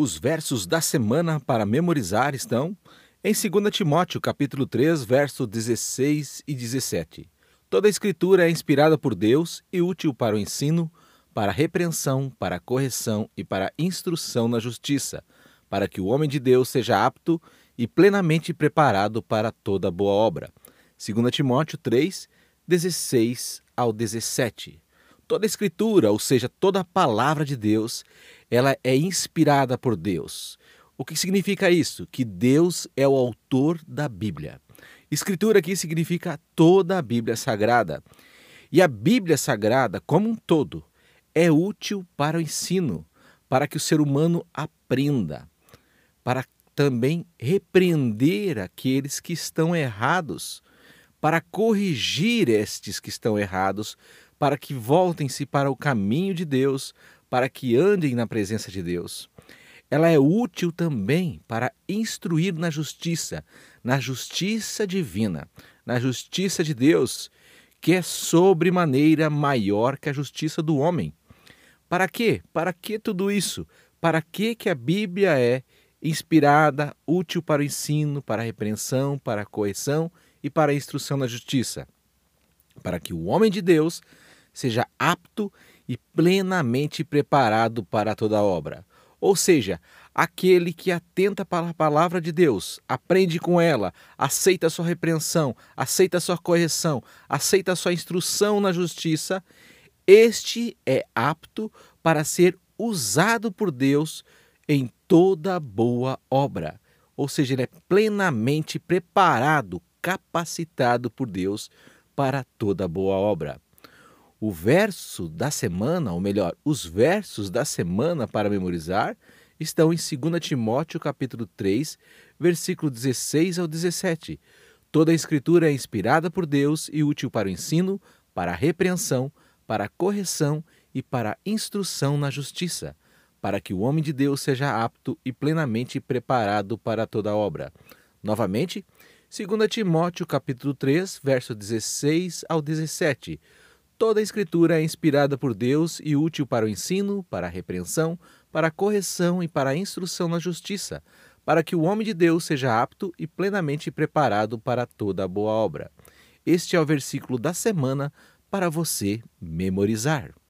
Os versos da semana para memorizar estão em 2 Timóteo, capítulo 3, versos 16 e 17. Toda a escritura é inspirada por Deus e útil para o ensino, para a repreensão, para a correção e para a instrução na justiça, para que o homem de Deus seja apto e plenamente preparado para toda boa obra. 2 Timóteo 3, 16 ao 17. Toda a escritura, ou seja, toda a palavra de Deus, ela é inspirada por Deus. O que significa isso? Que Deus é o autor da Bíblia. Escritura aqui significa toda a Bíblia Sagrada. E a Bíblia Sagrada, como um todo, é útil para o ensino, para que o ser humano aprenda, para também repreender aqueles que estão errados, para corrigir estes que estão errados, para que voltem-se para o caminho de Deus, para que andem na presença de Deus. Ela é útil também para instruir na justiça, na justiça divina, na justiça de Deus, que é sobremaneira maior que a justiça do homem. Para quê? Para que tudo isso? Para que que a Bíblia é inspirada, útil para o ensino, para a repreensão, para a correção e para a instrução na justiça? Para que o homem de Deus seja apto e plenamente preparado para toda obra. Ou seja, aquele que atenta para a palavra de Deus, aprende com ela, aceita a sua repreensão, aceita a sua correção, aceita a sua instrução na justiça, este é apto para ser usado por Deus em toda boa obra. Ou seja, ele é plenamente preparado, capacitado por Deus para toda boa obra. O verso da semana, ou melhor, os versos da semana para memorizar, estão em 2 Timóteo capítulo 3, versículo 16 ao 17. Toda a escritura é inspirada por Deus e útil para o ensino, para a repreensão, para a correção e para a instrução na justiça, para que o homem de Deus seja apto e plenamente preparado para toda obra. Novamente, 2 Timóteo capítulo 3, verso 16 ao 17 Toda a Escritura é inspirada por Deus e útil para o ensino, para a repreensão, para a correção e para a instrução na justiça, para que o homem de Deus seja apto e plenamente preparado para toda a boa obra. Este é o versículo da semana para você memorizar.